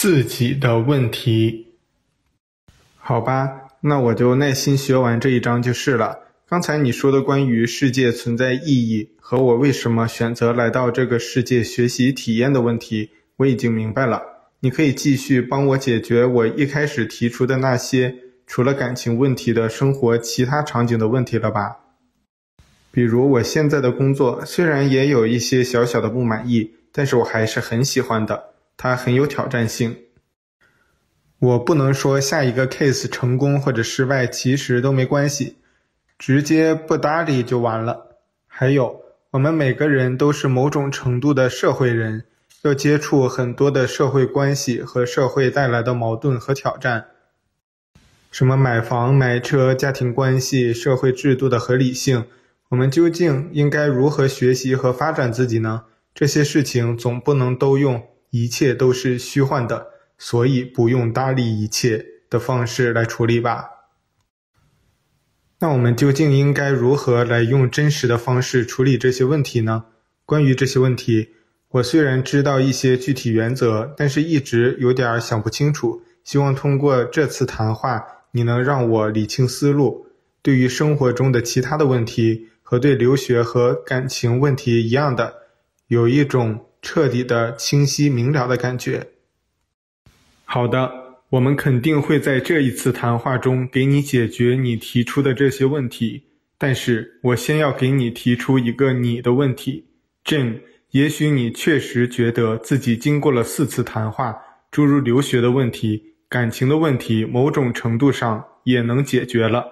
自己的问题。好吧，那我就耐心学完这一章就是了。刚才你说的关于世界存在意义和我为什么选择来到这个世界学习体验的问题，我已经明白了。你可以继续帮我解决我一开始提出的那些除了感情问题的生活其他场景的问题了吧？比如我现在的工作虽然也有一些小小的不满意，但是我还是很喜欢的，它很有挑战性。我不能说下一个 case 成功或者失败，其实都没关系，直接不搭理就完了。还有，我们每个人都是某种程度的社会人，要接触很多的社会关系和社会带来的矛盾和挑战，什么买房、买车、家庭关系、社会制度的合理性，我们究竟应该如何学习和发展自己呢？这些事情总不能都用一切都是虚幻的。所以不用搭理一切的方式来处理吧。那我们究竟应该如何来用真实的方式处理这些问题呢？关于这些问题，我虽然知道一些具体原则，但是一直有点想不清楚。希望通过这次谈话，你能让我理清思路。对于生活中的其他的问题，和对留学和感情问题一样的，有一种彻底的清晰明了的感觉。好的，我们肯定会在这一次谈话中给你解决你提出的这些问题。但是我先要给你提出一个你的问题，Jane，也许你确实觉得自己经过了四次谈话，诸如留学的问题、感情的问题，某种程度上也能解决了。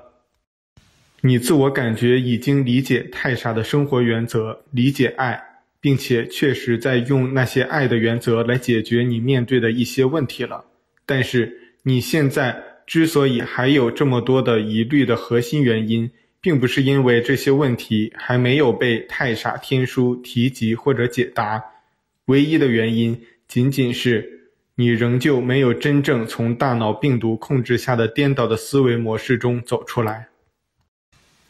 你自我感觉已经理解泰莎的生活原则，理解爱。并且确实在用那些爱的原则来解决你面对的一些问题了，但是你现在之所以还有这么多的疑虑的核心原因，并不是因为这些问题还没有被太傻天书提及或者解答，唯一的原因仅仅是你仍旧没有真正从大脑病毒控制下的颠倒的思维模式中走出来，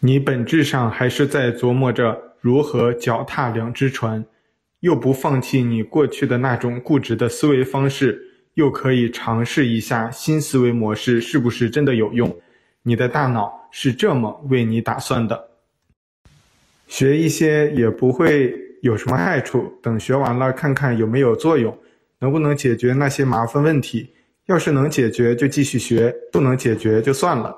你本质上还是在琢磨着。如何脚踏两只船，又不放弃你过去的那种固执的思维方式，又可以尝试一下新思维模式是不是真的有用？你的大脑是这么为你打算的。学一些也不会有什么害处，等学完了看看有没有作用，能不能解决那些麻烦问题。要是能解决就继续学，不能解决就算了。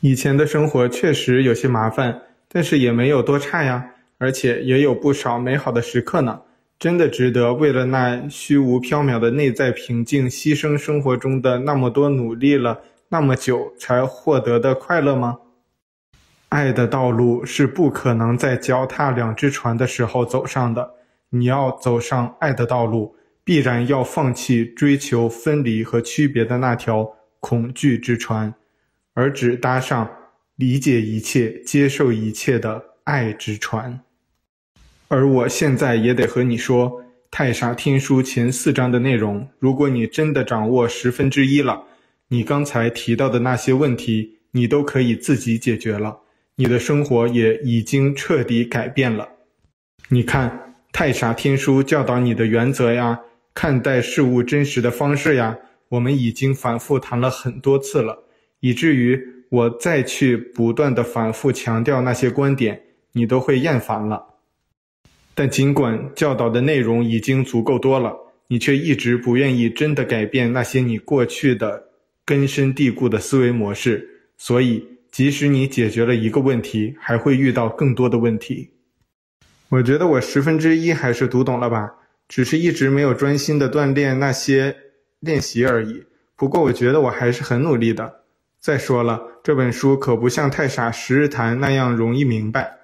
以前的生活确实有些麻烦。但是也没有多差呀，而且也有不少美好的时刻呢。真的值得为了那虚无缥缈的内在平静，牺牲生活中的那么多努力了那么久才获得的快乐吗？爱的道路是不可能在脚踏两只船的时候走上的。你要走上爱的道路，必然要放弃追求分离和区别的那条恐惧之船，而只搭上。理解一切、接受一切的爱之船，而我现在也得和你说，《太傻天书》前四章的内容，如果你真的掌握十分之一了，你刚才提到的那些问题，你都可以自己解决了，你的生活也已经彻底改变了。你看，《太傻天书》教导你的原则呀，看待事物真实的方式呀，我们已经反复谈了很多次了，以至于。我再去不断的反复强调那些观点，你都会厌烦了。但尽管教导的内容已经足够多了，你却一直不愿意真的改变那些你过去的根深蒂固的思维模式。所以，即使你解决了一个问题，还会遇到更多的问题。我觉得我十分之一还是读懂了吧，只是一直没有专心的锻炼那些练习而已。不过，我觉得我还是很努力的。再说了，这本书可不像《太傻十日谈》那样容易明白，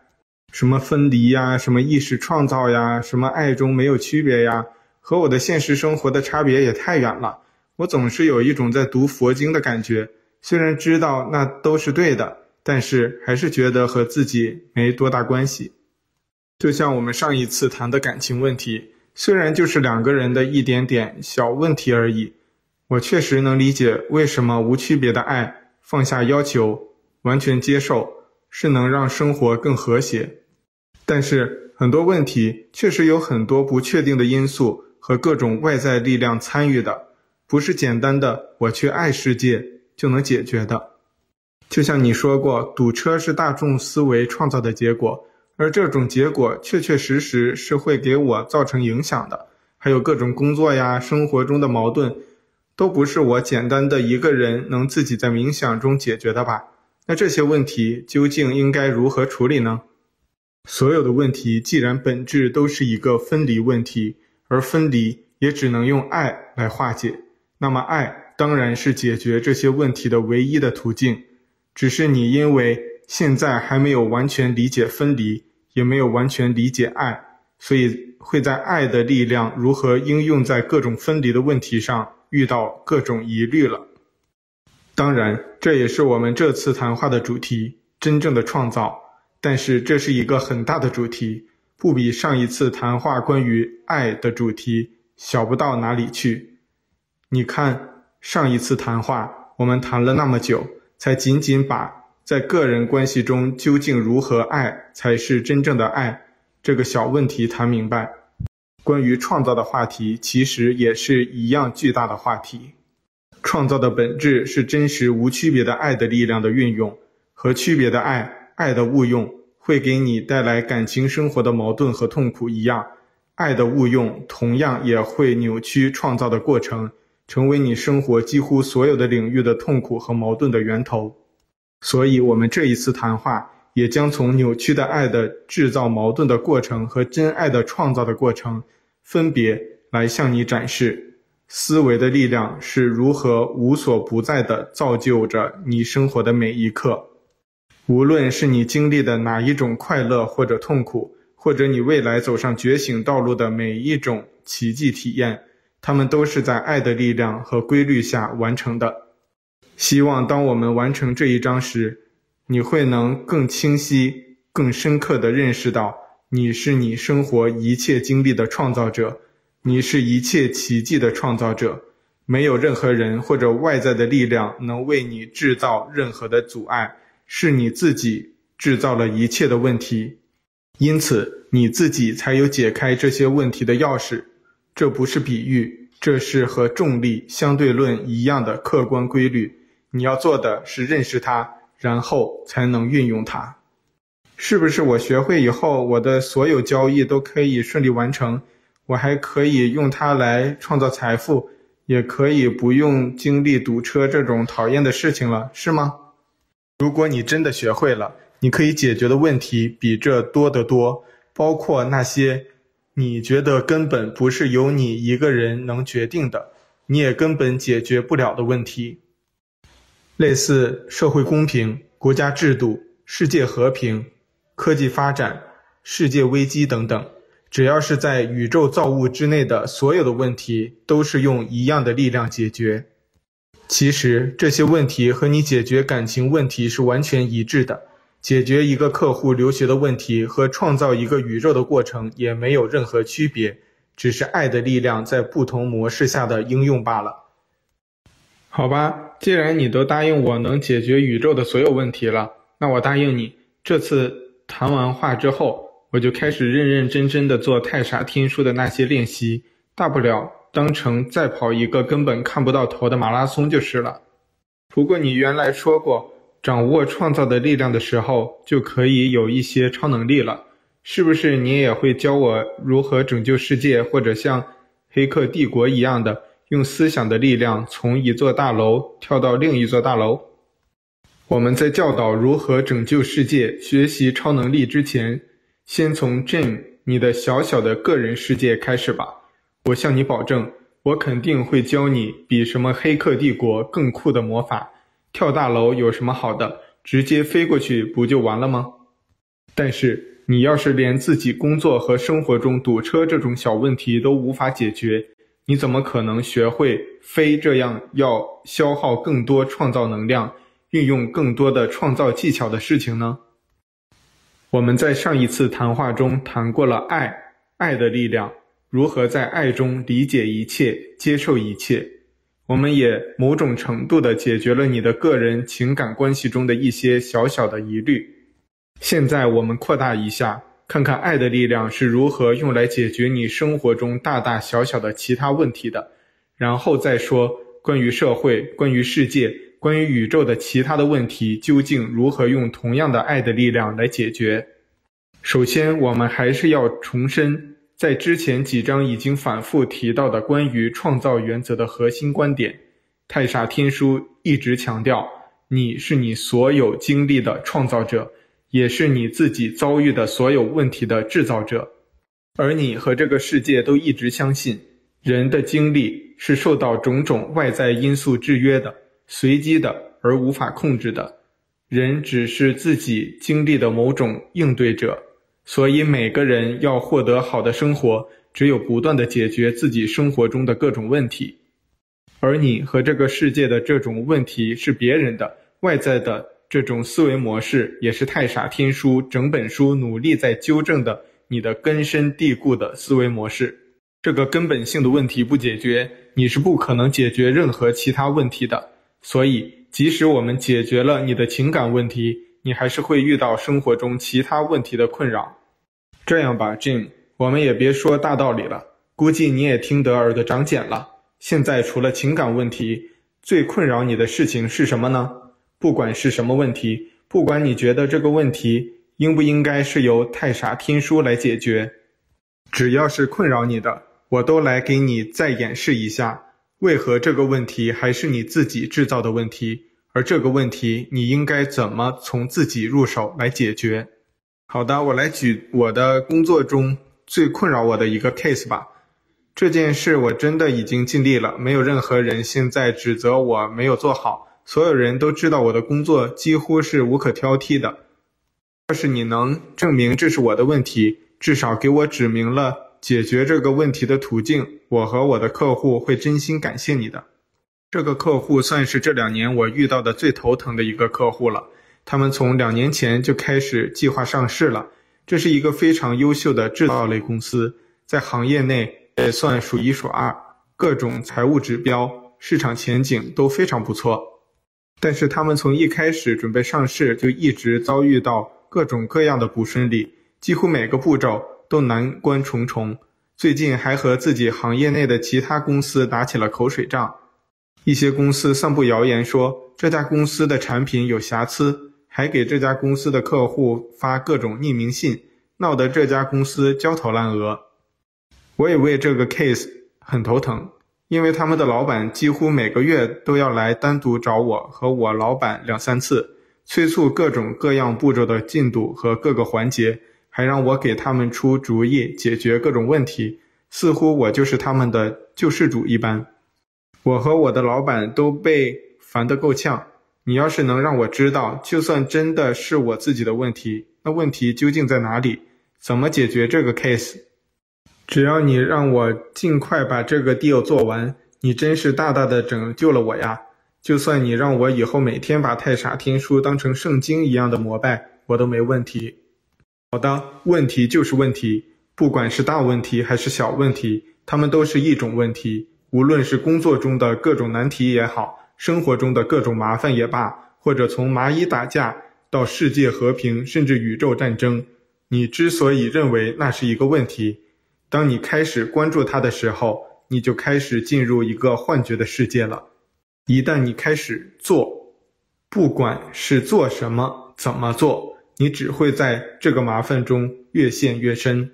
什么分离呀，什么意识创造呀，什么爱中没有区别呀，和我的现实生活的差别也太远了。我总是有一种在读佛经的感觉，虽然知道那都是对的，但是还是觉得和自己没多大关系。就像我们上一次谈的感情问题，虽然就是两个人的一点点小问题而已，我确实能理解为什么无区别的爱。放下要求，完全接受，是能让生活更和谐。但是很多问题确实有很多不确定的因素和各种外在力量参与的。不是简单的我去爱世界就能解决的。就像你说过，堵车是大众思维创造的结果，而这种结果确确实实是会给我造成影响的。还有各种工作呀、生活中的矛盾，都不是我简单的一个人能自己在冥想中解决的吧？那这些问题究竟应该如何处理呢？所有的问题既然本质都是一个分离问题，而分离也只能用爱来化解，那么爱当然是解决这些问题的唯一的途径。只是你因为现在还没有完全理解分离，也没有完全理解爱，所以会在爱的力量如何应用在各种分离的问题上遇到各种疑虑了。当然，这也是我们这次谈话的主题——真正的创造。但是这是一个很大的主题，不比上一次谈话关于爱的主题小不到哪里去。你看，上一次谈话我们谈了那么久。才仅仅把在个人关系中究竟如何爱才是真正的爱这个小问题谈明白。关于创造的话题，其实也是一样巨大的话题。创造的本质是真实无区别的爱的力量的运用，和区别的爱、爱的误用会给你带来感情生活的矛盾和痛苦一样，爱的误用同样也会扭曲创造的过程。成为你生活几乎所有的领域的痛苦和矛盾的源头，所以，我们这一次谈话也将从扭曲的爱的制造矛盾的过程和真爱的创造的过程，分别来向你展示，思维的力量是如何无所不在地造就着你生活的每一刻。无论是你经历的哪一种快乐或者痛苦，或者你未来走上觉醒道路的每一种奇迹体验。他们都是在爱的力量和规律下完成的。希望当我们完成这一章时，你会能更清晰、更深刻地认识到，你是你生活一切经历的创造者，你是一切奇迹的创造者。没有任何人或者外在的力量能为你制造任何的阻碍，是你自己制造了一切的问题，因此你自己才有解开这些问题的钥匙。这不是比喻，这是和重力相对论一样的客观规律。你要做的是认识它，然后才能运用它。是不是我学会以后，我的所有交易都可以顺利完成？我还可以用它来创造财富，也可以不用经历堵车这种讨厌的事情了，是吗？如果你真的学会了，你可以解决的问题比这多得多，包括那些。你觉得根本不是由你一个人能决定的，你也根本解决不了的问题，类似社会公平、国家制度、世界和平、科技发展、世界危机等等，只要是在宇宙造物之内的所有的问题，都是用一样的力量解决。其实这些问题和你解决感情问题是完全一致的。解决一个客户留学的问题和创造一个宇宙的过程也没有任何区别，只是爱的力量在不同模式下的应用罢了。好吧，既然你都答应我能解决宇宙的所有问题了，那我答应你，这次谈完话之后，我就开始认认真真的做太傻天书的那些练习，大不了当成再跑一个根本看不到头的马拉松就是了。不过你原来说过。掌握创造的力量的时候，就可以有一些超能力了。是不是你也会教我如何拯救世界，或者像《黑客帝国》一样的，用思想的力量从一座大楼跳到另一座大楼？我们在教导如何拯救世界、学习超能力之前，先从 Jim 你的小小的个人世界开始吧。我向你保证，我肯定会教你比什么《黑客帝国》更酷的魔法。跳大楼有什么好的？直接飞过去不就完了吗？但是你要是连自己工作和生活中堵车这种小问题都无法解决，你怎么可能学会飞这样要消耗更多创造能量、运用更多的创造技巧的事情呢？我们在上一次谈话中谈过了爱，爱的力量，如何在爱中理解一切、接受一切。我们也某种程度地解决了你的个人情感关系中的一些小小的疑虑。现在我们扩大一下，看看爱的力量是如何用来解决你生活中大大小小的其他问题的，然后再说关于社会、关于世界、关于宇宙的其他的问题，究竟如何用同样的爱的力量来解决？首先，我们还是要重申，在之前几章已经反复提到的关于创造原则的核心观点。太傻天书一直强调，你是你所有经历的创造者，也是你自己遭遇的所有问题的制造者。而你和这个世界都一直相信，人的经历是受到种种外在因素制约的、随机的而无法控制的。人只是自己经历的某种应对者，所以每个人要获得好的生活，只有不断的解决自己生活中的各种问题。而你和这个世界的这种问题是别人的、外在的这种思维模式，也是太傻天书整本书努力在纠正的。你的根深蒂固的思维模式，这个根本性的问题不解决，你是不可能解决任何其他问题的。所以，即使我们解决了你的情感问题，你还是会遇到生活中其他问题的困扰。这样吧，Jim，我们也别说大道理了，估计你也听得耳朵长茧了。现在除了情感问题，最困扰你的事情是什么呢？不管是什么问题，不管你觉得这个问题。应不应该是由太傻天书来解决？只要是困扰你的，我都来给你再演示一下，为何这个问题还是你自己制造的问题，而这个问题你应该怎么从自己入手来解决。好的，我来举我的工作中最困扰我的一个 case 吧。这件事我真的已经尽力了，没有任何人现在指责我没有做好，所有人都知道我的工作几乎是无可挑剔的。要是你能证明这是我的问题，至少给我指明了解决这个问题的途径，我和我的客户会真心感谢你的。这个客户算是这两年我遇到的最头疼的一个客户了。他们从两年前就开始计划上市了。这是一个非常优秀的制造类公司，在行业内也算数一数二，各种财务指标、市场前景都非常不错。但是他们从一开始准备上市就一直遭遇到。各种各样的不顺利，几乎每个步骤都难关重重。最近还和自己行业内的其他公司打起了口水仗。一些公司散布谣言说这家公司的产品有瑕疵，还给这家公司的客户发各种匿名信，闹得这家公司焦头烂额。我也为这个 case 很头疼，因为他们的老板几乎每个月都要来单独找我和我老板两三次。催促各种各样步骤的进度和各个环节，还让我给他们出主意，解决各种问题，似乎我就是他们的救世主一般。我和我的老板都被烦得够呛。你要是能让我知道，就算真的是我自己的问题，那问题究竟在哪里？怎么解决这个 case？只要你让我尽快把这个 deal 做完，你真是大大的拯救了我呀！就算你让我以后每天把太傻天书当成圣经一样的膜拜，我都没问题。好的，问题就是问题，不管是大问题还是小问题，它们都是一种问题。无论是工作中的各种难题也好，生活中的各种麻烦也罢，或者从蚂蚁打架到世界和平，甚至宇宙战争，你之所以认为那是一个问题，当你开始关注它的时候，你就开始进入一个幻觉的世界了。一旦你开始做，不管是做什么、怎么做，你只会在这个麻烦中越陷越深。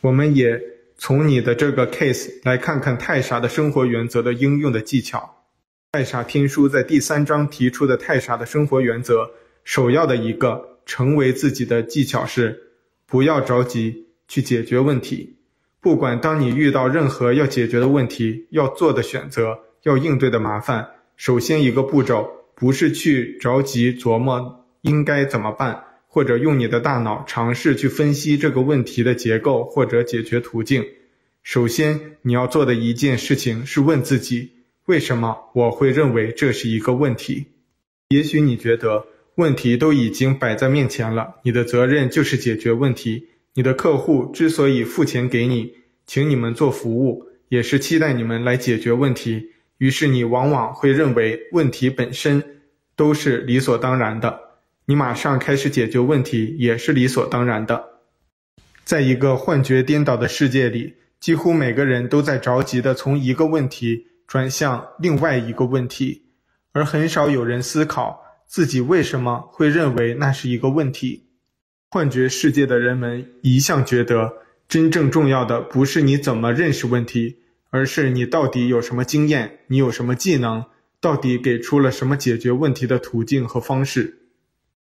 我们也从你的这个 case 来看看太傻的生活原则的应用的技巧。太傻天书在第三章提出的太傻的生活原则，首要的一个成为自己的技巧是：不要着急去解决问题。不管当你遇到任何要解决的问题、要做的选择、要应对的麻烦。首先，一个步骤不是去着急琢磨应该怎么办，或者用你的大脑尝试去分析这个问题的结构或者解决途径。首先，你要做的一件事情是问自己：为什么我会认为这是一个问题？也许你觉得问题都已经摆在面前了，你的责任就是解决问题。你的客户之所以付钱给你，请你们做服务，也是期待你们来解决问题。于是你往往会认为问题本身都是理所当然的，你马上开始解决问题也是理所当然的。在一个幻觉颠倒的世界里，几乎每个人都在着急地从一个问题转向另外一个问题，而很少有人思考自己为什么会认为那是一个问题。幻觉世界的人们一向觉得，真正重要的不是你怎么认识问题，而是你到底有什么经验，你有什么技能，到底给出了什么解决问题的途径和方式。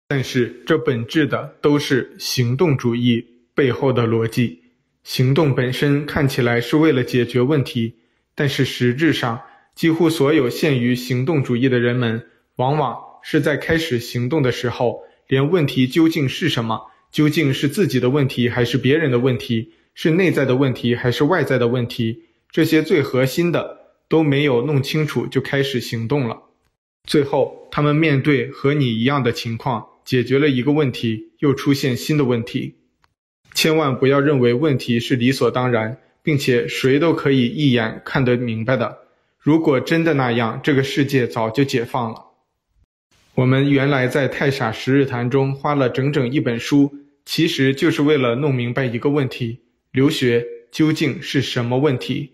但是，这本质的都是行动主义背后的逻辑。行动本身看起来是为了解决问题，但是实质上，几乎所有陷于行动主义的人们，往往是在开始行动的时候，连问题究竟是什么，究竟是自己的问题还是别人的问题，是内在的问题还是外在的问题，这些最核心的都没有弄清楚就开始行动了。最后，他们面对和你一样的情况。解决了一个问题，又出现新的问题。千万不要认为问题是理所当然，并且谁都可以一眼看得明白的。如果真的那样，这个世界早就解放了。我们原来在太傻十日谈中花了整整一本书，其实就是为了弄明白一个问题：留学究竟是什么问题？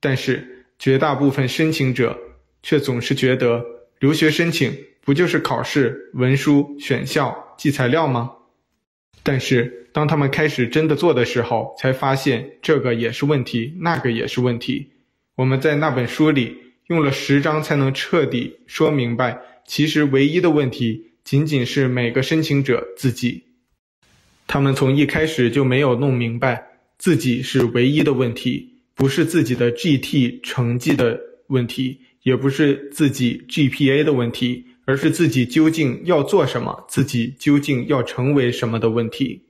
但是绝大部分申请者却总是觉得留学申请。不就是考试、文书、选校、寄材料吗？但是当他们开始真的做的时候，才发现这个也是问题，那个也是问题。我们在那本书里用了十章才能彻底说明白，其实唯一的问题仅仅是每个申请者自己。他们从一开始就没有弄明白，自己是唯一的问题，不是自己的 GT 成绩的问题，也不是自己 GPA 的问题。而是自己究竟要做什么，自己究竟要成为什么的问题。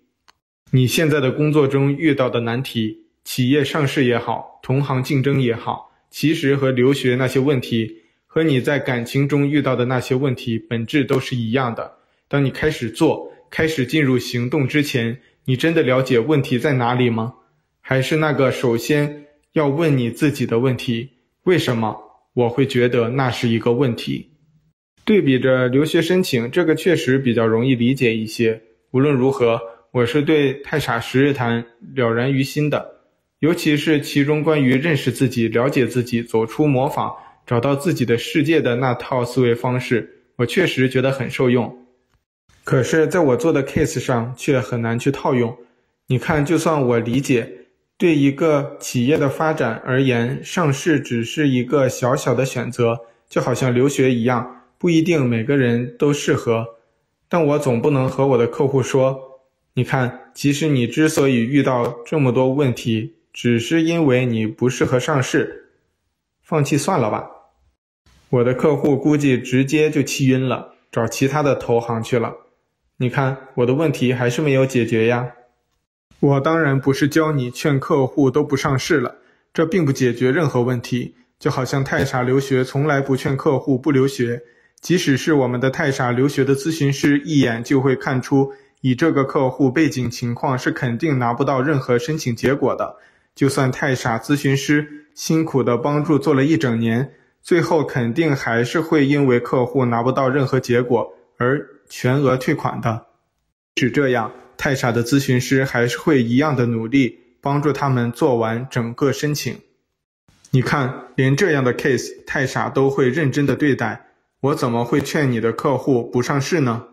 你现在的工作中遇到的难题，企业上市也好，同行竞争也好，其实和留学那些问题，和你在感情中遇到的那些问题，本质都是一样的。当你开始做，开始进入行动之前，你真的了解问题在哪里吗？还是那个首先要问你自己的问题：为什么我会觉得那是一个问题？对比着留学申请，这个确实比较容易理解一些。无论如何，我是对太傻十日谈了然于心的，尤其是其中关于认识自己、了解自己、走出模仿、找到自己的世界的那套思维方式，我确实觉得很受用。可是，在我做的 case 上却很难去套用。你看，就算我理解，对一个企业的发展而言，上市只是一个小小的选择，就好像留学一样。不一定每个人都适合，但我总不能和我的客户说：“你看，其实你之所以遇到这么多问题，只是因为你不适合上市，放弃算了吧。”我的客户估计直接就气晕了，找其他的投行去了。你看，我的问题还是没有解决呀。我当然不是教你劝客户都不上市了，这并不解决任何问题。就好像太傻留学从来不劝客户不留学。即使是我们的太傻留学的咨询师，一眼就会看出，以这个客户背景情况是肯定拿不到任何申请结果的。就算太傻咨询师辛苦的帮助做了一整年，最后肯定还是会因为客户拿不到任何结果而全额退款的。是这样，太傻的咨询师还是会一样的努力帮助他们做完整个申请。你看，连这样的 case，太傻都会认真的对待。我怎么会劝你的客户不上市呢？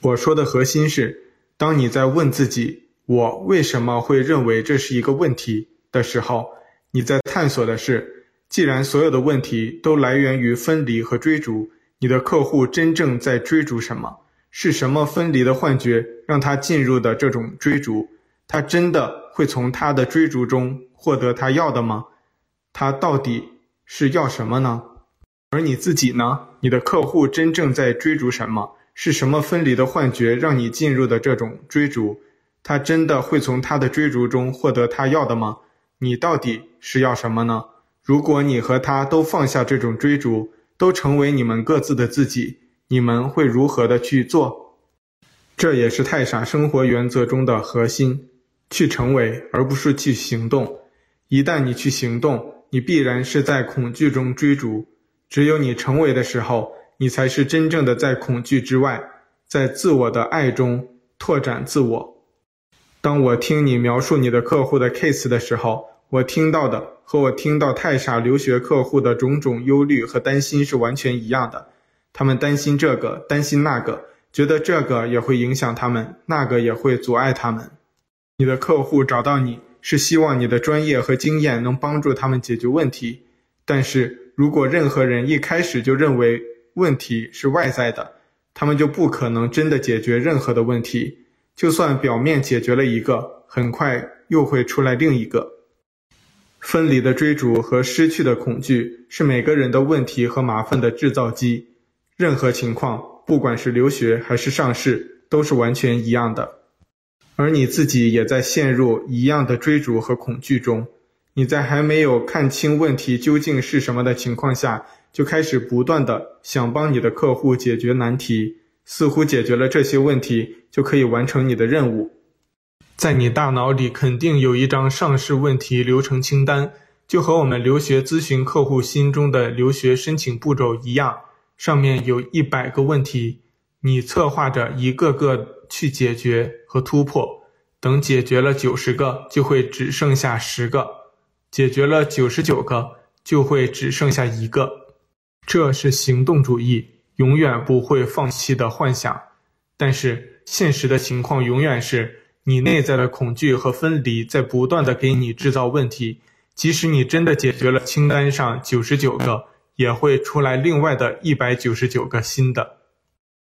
我说的核心是，当你在问自己“我为什么会认为这是一个问题”的时候，你在探索的是，既然所有的问题都来源于分离和追逐，你的客户真正在追逐什么？是什么分离的幻觉让他进入的这种追逐？他真的会从他的追逐中获得他要的吗？他到底是要什么呢？而你自己呢？你的客户真正在追逐什么？是什么分离的幻觉让你进入的这种追逐？他真的会从他的追逐中获得他要的吗？你到底是要什么呢？如果你和他都放下这种追逐，都成为你们各自的自己，你们会如何的去做？这也是太傻生活原则中的核心：去成为，而不是去行动。一旦你去行动，你必然是在恐惧中追逐。只有你成为的时候，你才是真正的在恐惧之外，在自我的爱中拓展自我。当我听你描述你的客户的 case 的时候，我听到的和我听到太傻留学客户的种种忧虑和担心是完全一样的。他们担心这个，担心那个，觉得这个也会影响他们，那个也会阻碍他们。你的客户找到你是希望你的专业和经验能帮助他们解决问题，但是如果任何人一开始就认为问题是外在的，他们就不可能真的解决任何的问题。就算表面解决了一个，很快又会出来另一个。分离的追逐和失去的恐惧是每个人的问题和麻烦的制造机。任何情况，不管是留学还是上市，都是完全一样的。而你自己也在陷入一样的追逐和恐惧中。你在还没有看清问题究竟是什么的情况下，就开始不断的想帮你的客户解决难题。似乎解决了这些问题，就可以完成你的任务。在你大脑里肯定有一张上市问题流程清单，就和我们留学咨询客户心中的留学申请步骤一样，上面有一百个问题，你策划着一个个去解决和突破。等解决了九十个，就会只剩下十个；解决了九十九个，就会只剩下一个。这是行动主义。永远不会放弃的幻想，但是现实的情况永远是你内在的恐惧和分离在不断的给你制造问题。即使你真的解决了清单上九十九个，也会出来另外的一百九十九个新的。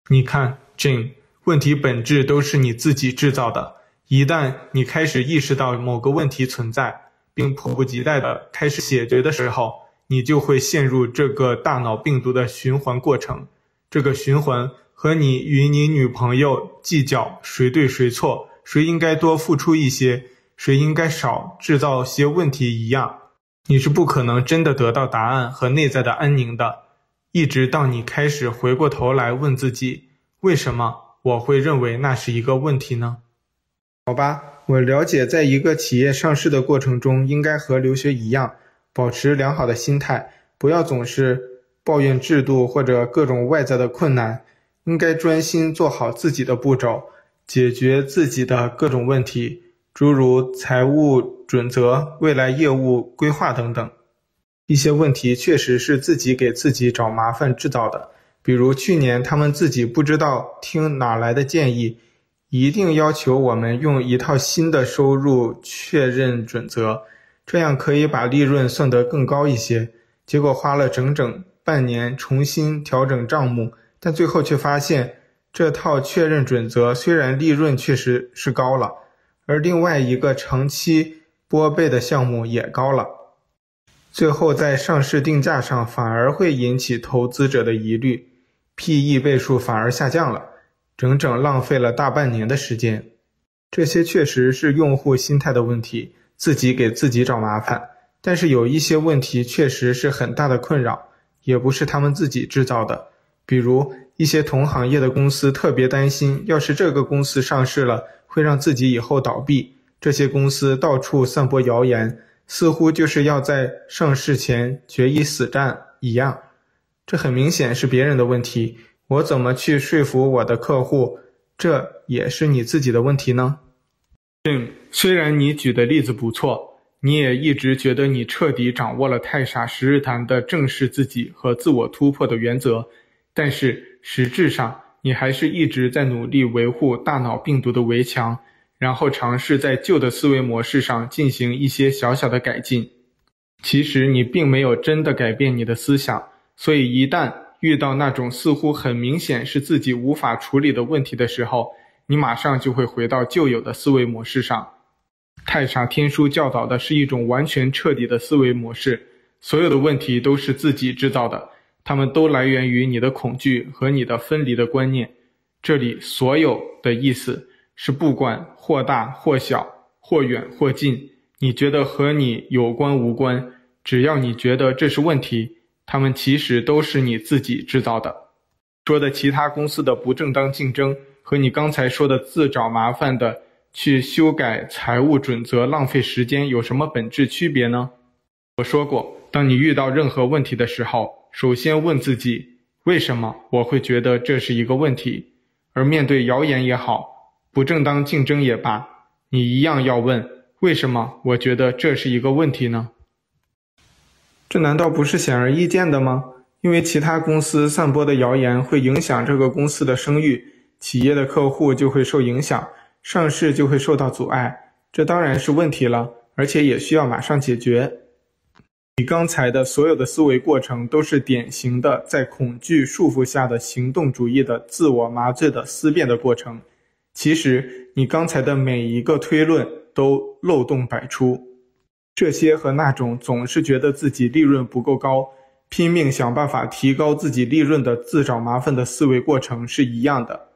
你看，Jane，问题本质都是你自己制造的。一旦你开始意识到某个问题存在，并迫不及待的开始解决的时候，你就会陷入这个大脑病毒的循环过程。这个循环和你与你女朋友计较谁对谁错，谁应该多付出一些，谁应该少制造些问题一样，你是不可能真的得到答案和内在的安宁的。一直到你开始回过头来问自己，为什么我会认为那是一个问题呢？好吧，我了解，在一个企业上市的过程中，应该和留学一样，保持良好的心态，不要总是。抱怨制度或者各种外在的困难，应该专心做好自己的步骤，解决自己的各种问题，诸如财务准则、未来业务规划等等。一些问题确实是自己给自己找麻烦制造的，比如去年他们自己不知道听哪来的建议，一定要求我们用一套新的收入确认准则，这样可以把利润算得更高一些，结果花了整整。半年重新调整账目，但最后却发现这套确认准则虽然利润确实是高了，而另外一个长期拨备的项目也高了，最后在上市定价上反而会引起投资者的疑虑，PE 倍数反而下降了，整整浪费了大半年的时间。这些确实是用户心态的问题，自己给自己找麻烦。但是有一些问题确实是很大的困扰。也不是他们自己制造的，比如一些同行业的公司特别担心，要是这个公司上市了，会让自己以后倒闭。这些公司到处散播谣言，似乎就是要在上市前决一死战一样。这很明显是别人的问题，我怎么去说服我的客户？这也是你自己的问题呢？嗯，虽然你举的例子不错。你也一直觉得你彻底掌握了太傻十日谈的正视自己和自我突破的原则，但是实质上你还是一直在努力维护大脑病毒的围墙，然后尝试在旧的思维模式上进行一些小小的改进。其实你并没有真的改变你的思想，所以一旦遇到那种似乎很明显是自己无法处理的问题的时候，你马上就会回到旧有的思维模式上。太傻天书教导的是一种完全彻底的思维模式，所有的问题都是自己制造的，它们都来源于你的恐惧和你的分离的观念。这里所有的意思是，不管或大或小，或远或近，你觉得和你有关无关，只要你觉得这是问题，它们其实都是你自己制造的。说的其他公司的不正当竞争和你刚才说的自找麻烦的。去修改财务准则浪费时间有什么本质区别呢？我说过，当你遇到任何问题的时候，首先问自己，为什么我会觉得这是一个问题？而面对谣言也好，不正当竞争也罢，你一样要问，为什么我觉得这是一个问题呢？这难道不是显而易见的吗？因为其他公司散播的谣言会影响这个公司的声誉，企业的客户就会受影响，上市就会受到阻碍，这当然是问题了，而且也需要马上解决。你刚才的所有的思维过程都是典型的在恐惧束缚下的行动主义的自我麻醉的思辨的过程。其实你刚才的每一个推论都漏洞百出，这些和那种总是觉得自己利润不够高，拼命想办法提高自己利润的自找麻烦的思维过程是一样的。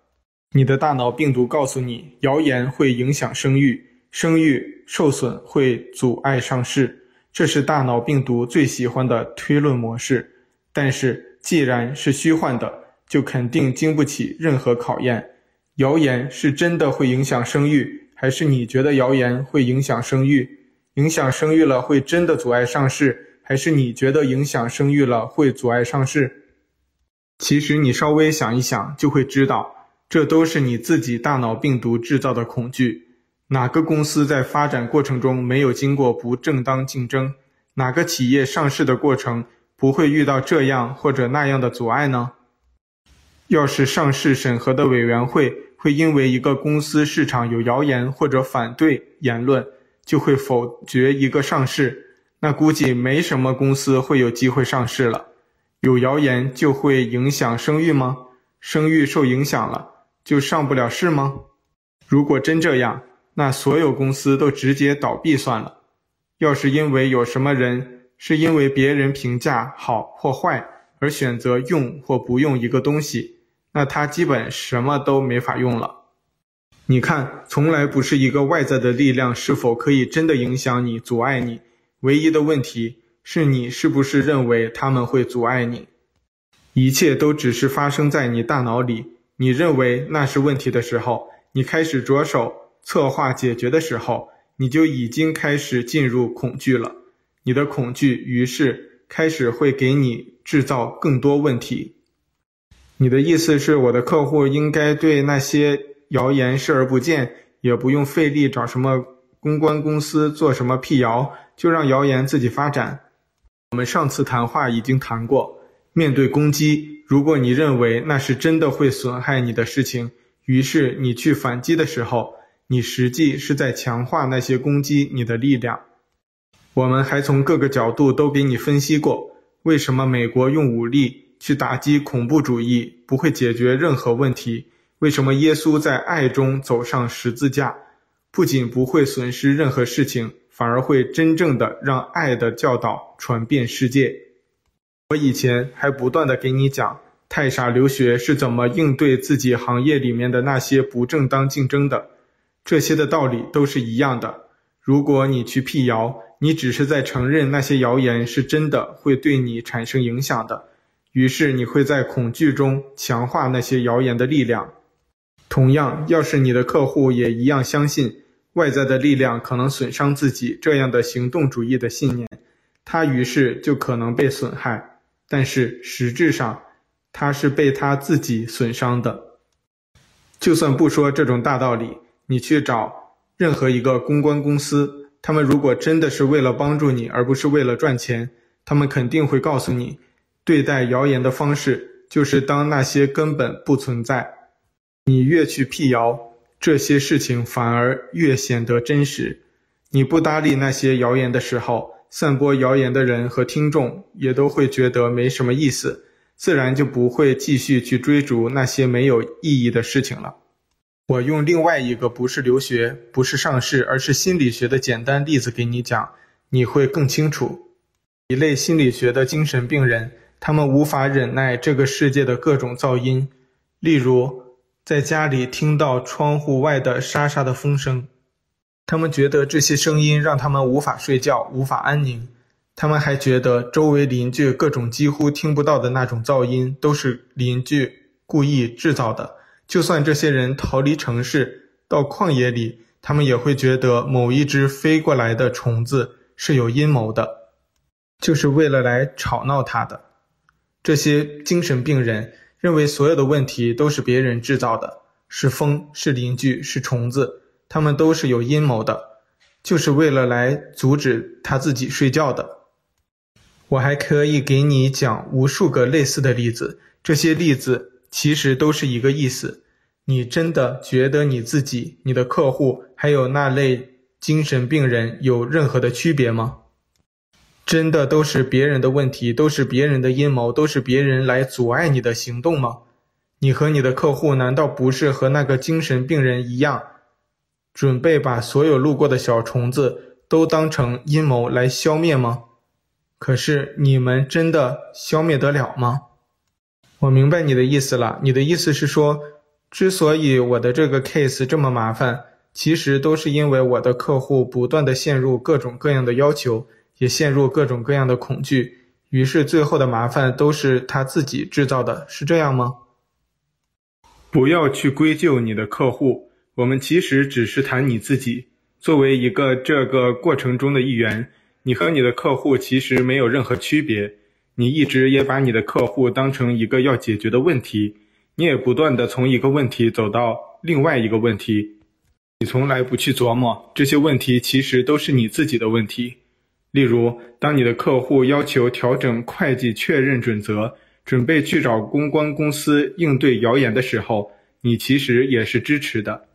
你的大脑病毒告诉你，谣言会影响声誉，声誉受损会阻碍上市，这是大脑病毒最喜欢的推论模式。但是既然是虚幻的，就肯定经不起任何考验。谣言是真的会影响生育，还是你觉得谣言会影响生育？影响生育了会真的阻碍上市？还是你觉得影响生育了会阻碍上市？其实你稍微想一想就会知道，这都是你自己大脑病毒制造的恐惧。哪个公司在发展过程中没有经过不正当竞争？哪个企业上市的过程不会遇到这样或者那样的阻碍呢？要是上市审核的委员会会因为一个公司市场有谣言或者反对言论，就会否决一个上市。那估计没什么公司会有机会上市了。有谣言就会影响声誉吗？声誉受影响了，就上不了市吗？如果真这样，那所有公司都直接倒闭算了。要是因为有什么人是因为别人评价好或坏而选择用或不用一个东西，那他基本什么都没法用了。你看，从来不是一个外在的力量是否可以真的影响你、阻碍你。唯一的问题是你是不是认为他们会阻碍你？一切都只是发生在你大脑里。你认为那是问题的时候，你开始着手策划解决的时候，你就已经开始进入恐惧了。你的恐惧于是开始会给你制造更多问题。你的意思是，我的客户应该对那些谣言视而不见，也不用费力找什么公关公司做什么辟谣。就让谣言自己发展。我们上次谈话已经谈过，面对攻击，如果你认为那是真的会损害你的事情，于是你去反击的时候，你实际是在强化那些攻击你的力量。我们还从各个角度都给你分析过，为什么美国用武力去打击恐怖主义不会解决任何问题？为什么耶稣在爱中走上十字架，不仅不会损失任何事情？反而会真正的让爱的教导传遍世界。我以前还不断的给你讲，太傻留学是怎么应对自己行业里面的那些不正当竞争的，这些的道理都是一样的。如果你去辟谣，你只是在承认那些谣言是真的会对你产生影响的，于是你会在恐惧中强化那些谣言的力量。同样，要是你的客户也一样相信。外在的力量可能损伤自己这样的行动主义的信念，他于是就可能被损害，但是实质上他是被他自己损伤的。就算不说这种大道理，你去找任何一个公关公司，他们如果真的是为了帮助你，而不是为了赚钱，他们肯定会告诉你，对待谣言的方式就是当那些根本不存在。你越去辟谣。这些事情反而越显得真实。你不搭理那些谣言的时候，散播谣言的人和听众也都会觉得没什么意思，自然就不会继续去追逐那些没有意义的事情了。我用另外一个不是留学、不是上市，而是心理学的简单例子给你讲，你会更清楚。一类心理学的精神病人，他们无法忍耐这个世界的各种噪音，例如，在家里听到窗户外的沙沙的风声，他们觉得这些声音让他们无法睡觉，无法安宁。他们还觉得周围邻居各种几乎听不到的那种噪音都是邻居故意制造的。就算这些人逃离城市到旷野里，他们也会觉得某一只飞过来的虫子是有阴谋的，就是为了来吵闹他的。这些精神病人。认为所有的问题都是别人制造的，是风，是邻居，是虫子，他们都是有阴谋的。就是为了来阻止他自己睡觉的。我还可以给你讲无数个类似的例子，这些例子其实都是一个意思。你真的觉得你自己、你的客户还有那类精神病人有任何的区别吗？真的都是别人的问题，都是别人的阴谋，都是别人来阻碍你的行动吗？你和你的客户难道不是和那个精神病人一样，准备把所有路过的小虫子都当成阴谋来消灭吗？可是你们真的消灭得了吗？我明白你的意思了，你的意思是说，之所以我的这个 case 这么麻烦，其实都是因为我的客户不断地陷入各种各样的要求，也陷入各种各样的恐惧，于是最后的麻烦都是他自己制造的，是这样吗？不要去归咎你的客户，我们其实只是谈你自己，作为一个这个过程中的一员，你和你的客户其实没有任何区别，你一直也把你的客户当成一个要解决的问题。你也不断的从一个问题走到另外一个问题，你从来不去琢磨这些问题其实都是你自己的问题。例如，当你的客户要求调整会计确认准则，准备去找公关公司应对谣言的时候，你其实也是支持的。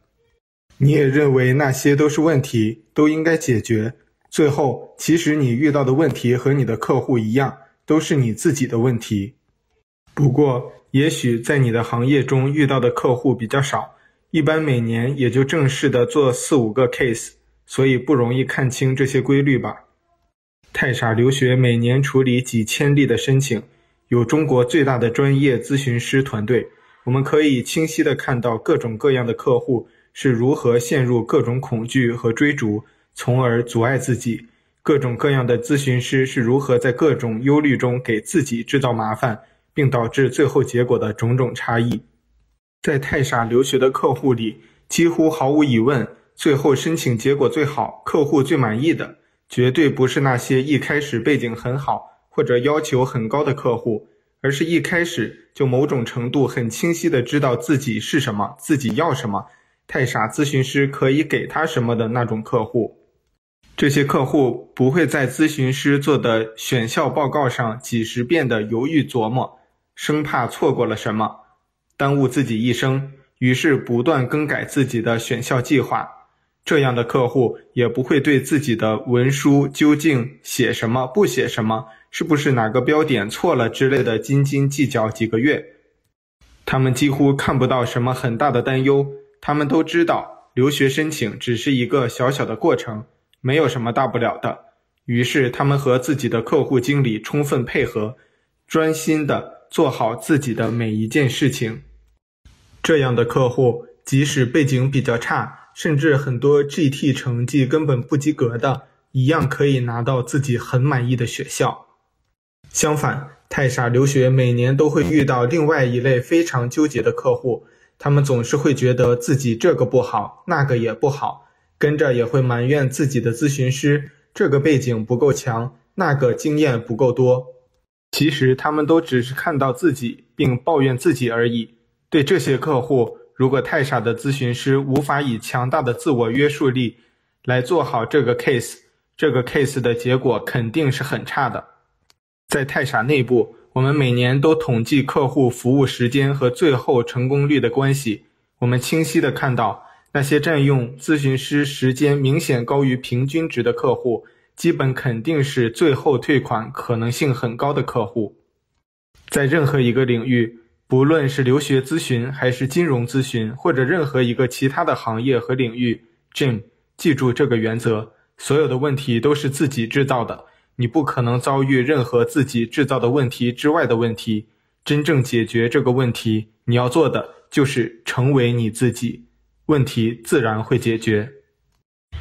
你也认为那些都是问题，都应该解决。最后，其实你遇到的问题和你的客户一样，都是你自己的问题。不过，也许在你的行业中遇到的客户比较少，一般每年也就正式的做四五个 case，所以不容易看清这些规律吧。太傻留学每年处理几千例的申请，有中国最大的专业咨询师团队，我们可以清晰的看到各种各样的客户是如何陷入各种恐惧和追逐，从而阻碍自己；各种各样的咨询师是如何在各种忧虑中给自己制造麻烦。并导致最后结果的种种差异，在太傻留学的客户里，几乎毫无疑问，最后申请结果最好、客户最满意的，绝对不是那些一开始背景很好或者要求很高的客户，而是一开始就某种程度很清晰地知道自己是什么、自己要什么，太傻咨询师可以给他什么的那种客户。这些客户不会在咨询师做的选校报告上几十遍的犹豫琢磨。生怕错过了什么，耽误自己一生，于是不断更改自己的选校计划。这样的客户也不会对自己的文书究竟写什么、不写什么、是不是哪个标点错了之类的斤斤计较几个月。他们几乎看不到什么很大的担忧，他们都知道留学申请只是一个小小的过程，没有什么大不了的。于是他们和自己的客户经理充分配合，专心的。做好自己的每一件事情，这样的客户即使背景比较差，甚至很多 GT 成绩根本不及格的，一样可以拿到自己很满意的学校。相反，太傻留学每年都会遇到另外一类非常纠结的客户，他们总是会觉得自己这个不好，那个也不好，跟着也会埋怨自己的咨询师，这个背景不够强，那个经验不够多。其实他们都只是看到自己并抱怨自己而已。对这些客户，如果太傻的咨询师无法以强大的自我约束力来做好这个 case，这个 case 的结果肯定是很差的。在太傻内部，我们每年都统计客户服务时间和最后成功率的关系。我们清晰地看到，那些占用咨询师时间明显高于平均值的客户。基本肯定是最后退款可能性很高的客户，在任何一个领域，不论是留学咨询还是金融咨询，或者任何一个其他的行业和领域，Jim，记住这个原则：所有的问题都是自己制造的，你不可能遭遇任何自己制造的问题之外的问题。真正解决这个问题，你要做的就是成为你自己，问题自然会解决。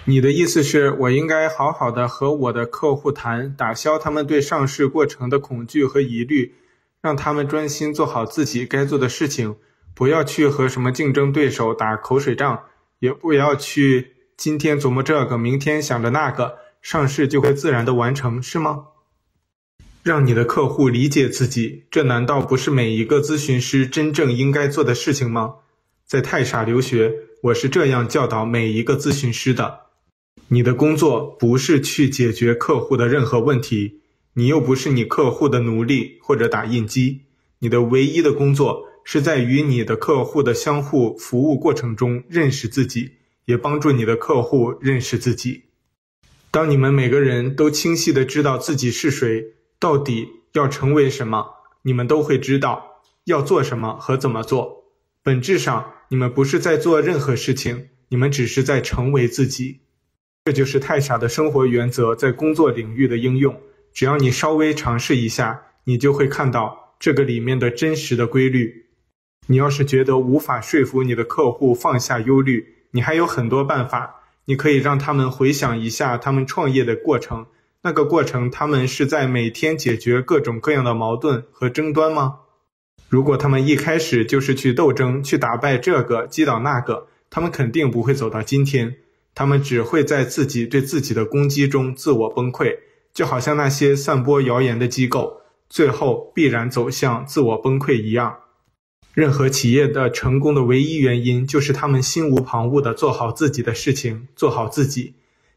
你的意思是我应该好好的和我的客户谈，打消他们对上市过程的恐惧和疑虑，让他们专心做好自己该做的事情，不要去和什么竞争对手打口水仗，也不要去今天琢磨这个，明天想着那个，上市就会自然的完成，是吗？让你的客户理解自己，这难道不是每一个咨询师真正应该做的事情吗？在太傻留学，我是这样教导每一个咨询师的。你的工作不是去解决客户的任何问题，你又不是你客户的奴隶或者打印机。你的唯一的工作是在与你的客户的相互服务过程中认识自己，也帮助你的客户认识自己。当你们每个人都清晰地知道自己是谁，到底要成为什么，你们都会知道要做什么和怎么做。本质上，你们不是在做任何事情，你们只是在成为自己。这就是太傻的生活原则在工作领域的应用。只要你稍微尝试一下，你就会看到这个里面的真实的规律。你要是觉得无法说服你的客户放下忧虑，你还有很多办法。你可以让他们回想一下他们创业的过程，那个过程他们是在每天解决各种各样的矛盾和争端吗？如果他们一开始就是去斗争，去打败这个，击倒那个，他们肯定不会走到今天。他们只会在自己对自己的攻击中自我崩溃，就好像那些散播谣言的机构，最后必然走向自我崩溃一样。任何企业的成功的唯一原因，就是他们心无旁骛地做好自己的事情，做好自己。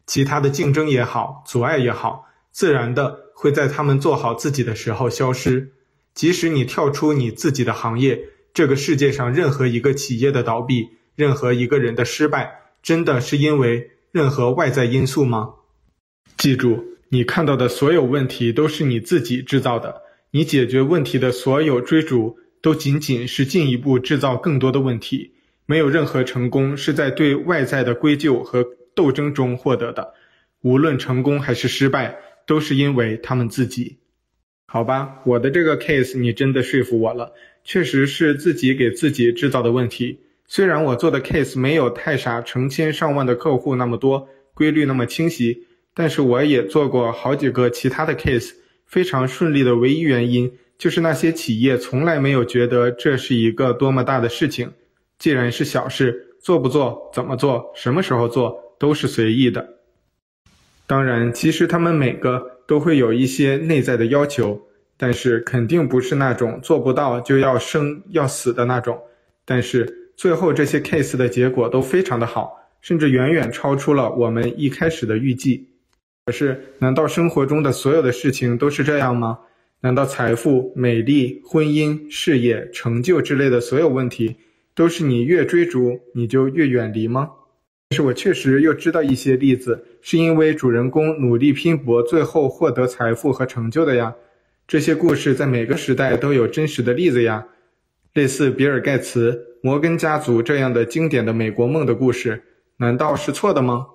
其他的竞争也好，阻碍也好，自然的会在他们做好自己的时候消失。即使你跳出你自己的行业，这个世界上任何一个企业的倒闭，任何一个人的失败，真的是因为任何外在因素吗？记住，你看到的所有问题都是你自己制造的，你解决问题的所有追逐。都仅仅是进一步制造更多的问题，没有任何成功是在对外在的归咎和斗争中获得的。无论成功还是失败，都是因为他们自己。好吧，我的这个 case 你真的说服我了，确实是自己给自己制造的问题。虽然我做的 case 没有太傻成千上万的客户那么多，规律那么清晰，但是我也做过好几个其他的 case，非常顺利的唯一原因。就是那些企业从来没有觉得这是一个多么大的事情，既然是小事，做不做、怎么做、什么时候做都是随意的。当然，其实他们每个都会有一些内在的要求，但是肯定不是那种做不到就要生要死的那种。但是最后这些 case 的结果都非常的好，甚至远远超出了我们一开始的预计。可是，难道生活中的所有的事情都是这样吗？难道财富、美丽、婚姻、事业、成就之类的所有问题，都是你越追逐你就越远离吗？是我确实又知道一些例子，是因为主人公努力拼搏，最后获得财富和成就的呀。这些故事在每个时代都有真实的例子呀，类似比尔盖茨、摩根家族这样的经典的美国梦的故事，难道是错的吗？